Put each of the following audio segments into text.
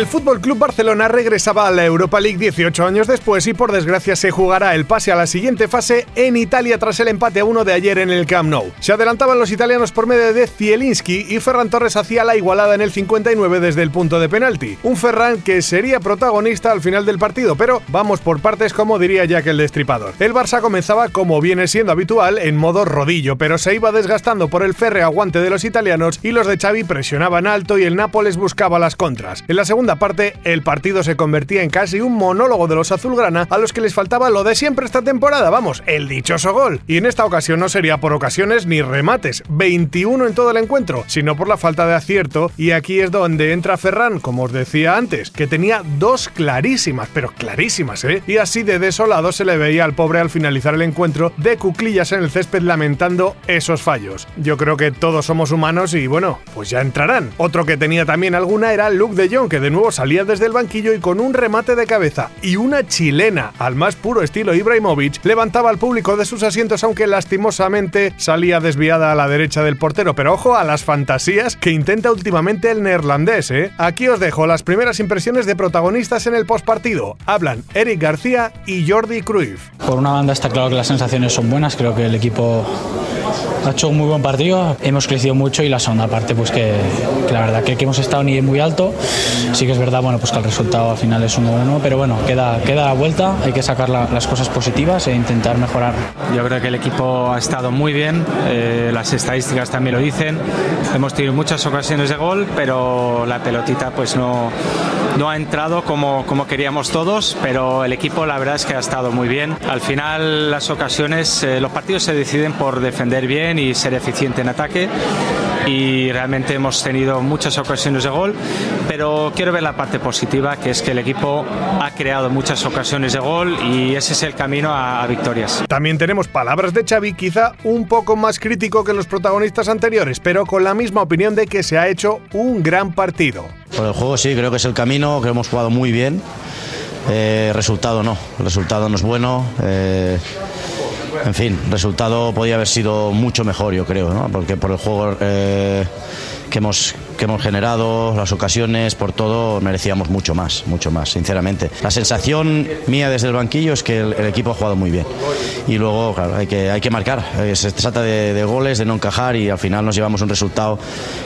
El Fútbol Club Barcelona regresaba a la Europa League 18 años después y por desgracia se jugará el pase a la siguiente fase en Italia tras el empate a uno de ayer en el Camp Nou. Se adelantaban los italianos por medio de Zielinski y Ferran Torres hacía la igualada en el 59 desde el punto de penalti. Un Ferran que sería protagonista al final del partido, pero vamos por partes como diría Jack el Destripador. El Barça comenzaba como viene siendo habitual en modo rodillo, pero se iba desgastando por el férreo aguante de los italianos y los de Xavi presionaban alto y el Nápoles buscaba las contras. En la segunda parte, el partido se convertía en casi un monólogo de los azulgrana a los que les faltaba lo de siempre esta temporada, vamos, el dichoso gol. Y en esta ocasión no sería por ocasiones ni remates, 21 en todo el encuentro, sino por la falta de acierto. Y aquí es donde entra Ferran, como os decía antes, que tenía dos clarísimas, pero clarísimas, ¿eh? Y así de desolado se le veía al pobre al finalizar el encuentro de cuclillas en el césped lamentando esos fallos. Yo creo que todos somos humanos y bueno, pues ya entrarán. Otro que tenía también alguna era Luke de Jong, que de nuevo salía desde el banquillo y con un remate de cabeza y una chilena al más puro estilo Ibrahimovic levantaba al público de sus asientos aunque lastimosamente salía desviada a la derecha del portero. Pero ojo a las fantasías que intenta últimamente el neerlandés, ¿eh? Aquí os dejo las primeras impresiones de protagonistas en el postpartido. Hablan Eric García y Jordi Cruyff. Por una banda está claro que las sensaciones son buenas, creo que el equipo ha hecho un muy buen partido, hemos crecido mucho y la segunda parte pues que, la verdad que, hemos estado ni muy alto, sí que es verdad bueno pues que el resultado al final es 1-1, pero bueno, queda, queda la vuelta, hay que sacar las cosas positivas e intentar mejorar. Yo creo que el equipo ha estado muy bien, eh, las estadísticas también lo dicen, hemos tenido muchas ocasiones de gol, pero la pelotita pues no, no ha entrado como, como queríamos todos, pero el equipo la verdad es que ha estado muy bien. Al final las ocasiones, eh, los partidos se deciden por defender bien, y ser eficiente en ataque y realmente hemos tenido muchas ocasiones de gol, pero quiero ver la parte positiva, que es que el equipo ha creado muchas ocasiones de gol y ese es el camino a, victorias. También tenemos palabras de Xavi, quizá un poco más crítico que los protagonistas anteriores, pero con la misma opinión de que se ha hecho un gran partido. Por el juego sí, creo que es el camino, que hemos jugado muy bien. Eh, resultado no, el resultado no es bueno. Eh, en fin, resultado podía haber sido mucho mejor, yo creo, ¿no? porque por el juego eh, que hemos, que hemos generado, las ocasiones, por todo, merecíamos mucho más, mucho más, sinceramente. La sensación mía desde el banquillo es que el, equipo ha jugado muy bien. Y luego, claro, hay que, hay que marcar. Eh, se trata de, goles, de no encajar y al final nos llevamos un resultado,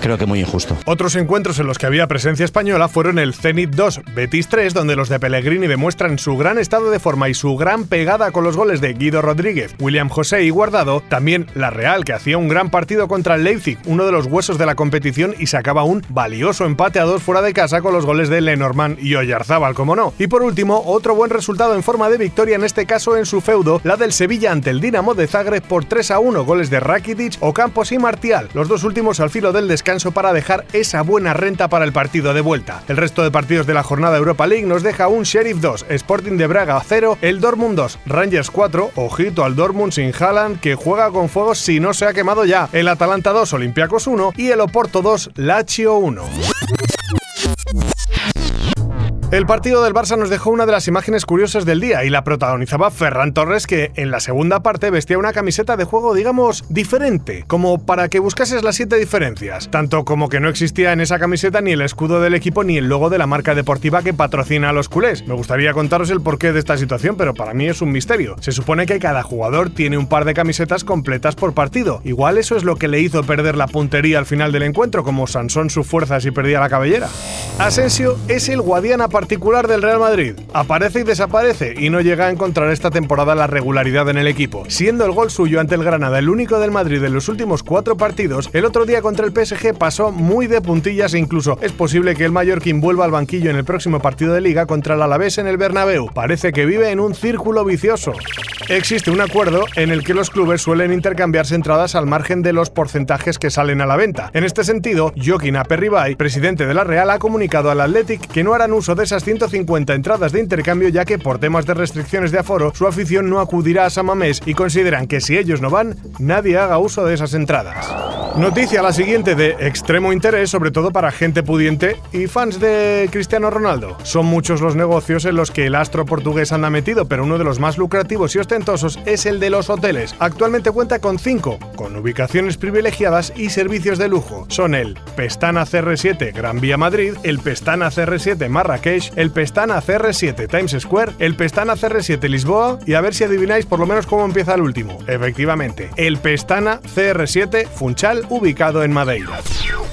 creo que muy injusto. Otros encuentros en los que había presencia española fueron el Zenit 2, Betis 3, donde los de Pellegrini demuestran su gran estado de forma y su gran pegada con los goles de Guido Rodríguez, William José y Guardado. También la Real, que hacía un gran partido contra el Leipzig, uno de los huesos de la competición y sacaba un valioso empate a dos fuera de casa con los goles de Lenormand y Oyarzábal, como no. Y por último, otro buen resultado en forma de victoria, en este caso en su feudo, la del Sevilla ante el Dinamo de Zagreb por 3 a 1, goles de Rakitic, Ocampos y Martial, los dos últimos al filo del descanso para dejar esa buena renta para el partido de vuelta. El resto de partidos de la jornada Europa League nos deja un Sheriff 2, Sporting de Braga 0, el Dortmund 2, Rangers 4, ojito al Dortmund sin Haaland que juega con fuego si no se ha quemado ya, el Atalanta 2, Olympiacos 1 y el Oporto 2, Lazio 1. El partido del Barça nos dejó una de las imágenes curiosas del día y la protagonizaba Ferran Torres que en la segunda parte vestía una camiseta de juego digamos diferente, como para que buscases las siete diferencias, tanto como que no existía en esa camiseta ni el escudo del equipo ni el logo de la marca deportiva que patrocina a los culés. Me gustaría contaros el porqué de esta situación, pero para mí es un misterio. Se supone que cada jugador tiene un par de camisetas completas por partido. Igual eso es lo que le hizo perder la puntería al final del encuentro, como Sansón su fuerza si perdía la cabellera. Asensio es el guadiana particular del Real Madrid. Aparece y desaparece y no llega a encontrar esta temporada la regularidad en el equipo. Siendo el gol suyo ante el Granada el único del Madrid en los últimos cuatro partidos, el otro día contra el PSG pasó muy de puntillas e incluso es posible que el Mallorquín vuelva al banquillo en el próximo partido de liga contra el Alavés en el Bernabéu. Parece que vive en un círculo vicioso. Existe un acuerdo en el que los clubes suelen intercambiarse entradas al margen de los porcentajes que salen a la venta. En este sentido, Joaquín Aperribay, presidente de la Real, ha comunicado al Athletic que no harán uso de escasas 150 entradas de intercambio ya que por temas de restricciones de aforo su afición no acudirá a Samamés y consideran que si ellos no van, nadie haga uso de esas entradas. Noticia la siguiente de extremo interés, sobre todo para gente pudiente y fans de Cristiano Ronaldo. Son muchos los negocios en los que el astro portugués anda metido, pero uno de los más lucrativos y es el de los hoteles. Actualmente cuenta con cinco, con ubicaciones privilegiadas y servicios de lujo. Son el Pestana CR7 Gran Vía Madrid, el Pestana CR7 Marrakech, el Pestana CR7 Times Square, el Pestana CR7 Lisboa y a ver si adivináis por lo menos cómo empieza el último. Efectivamente, el Pestana CR7 Funchal ubicado en Madeira.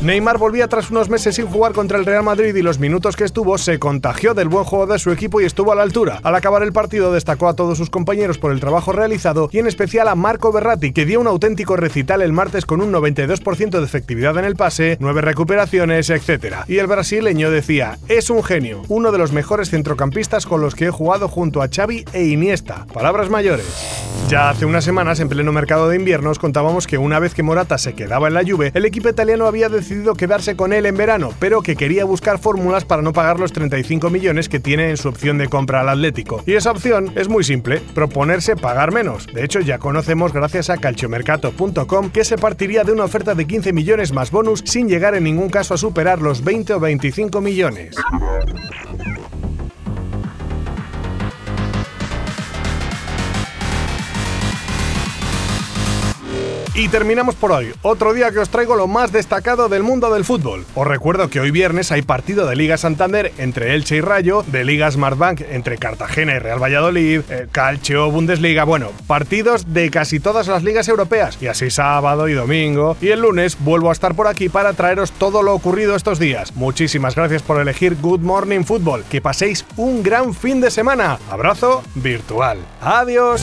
Neymar volvía tras unos meses sin jugar contra el Real Madrid y los minutos que estuvo se contagió del buen juego de su equipo y estuvo a la altura. Al acabar el partido destacó a todos sus compañeros por el trabajo realizado y en especial a Marco Berratti que dio un auténtico recital el martes con un 92% de efectividad en el pase, nueve recuperaciones, etc. Y el brasileño decía, es un genio, uno de los mejores centrocampistas con los que he jugado junto a Xavi e Iniesta. Palabras mayores. Ya hace unas semanas, en pleno mercado de invierno, os contábamos que una vez que Morata se quedaba en la Juve, el equipo italiano había decidido quedarse con él en verano, pero que quería buscar fórmulas para no pagar los 35 millones que tiene en su opción de compra al Atlético. Y esa opción es muy simple, pagar menos. De hecho, ya conocemos gracias a calciomercato.com que se partiría de una oferta de 15 millones más bonus sin llegar en ningún caso a superar los 20 o 25 millones. Y terminamos por hoy. Otro día que os traigo lo más destacado del mundo del fútbol. Os recuerdo que hoy viernes hay partido de Liga Santander entre Elche y Rayo, de Liga Smartbank entre Cartagena y Real Valladolid, eh, Calcio, Bundesliga, bueno, partidos de casi todas las ligas europeas. Y así sábado y domingo. Y el lunes vuelvo a estar por aquí para traeros todo lo ocurrido estos días. Muchísimas gracias por elegir Good Morning Football. Que paséis un gran fin de semana. Abrazo virtual. Adiós.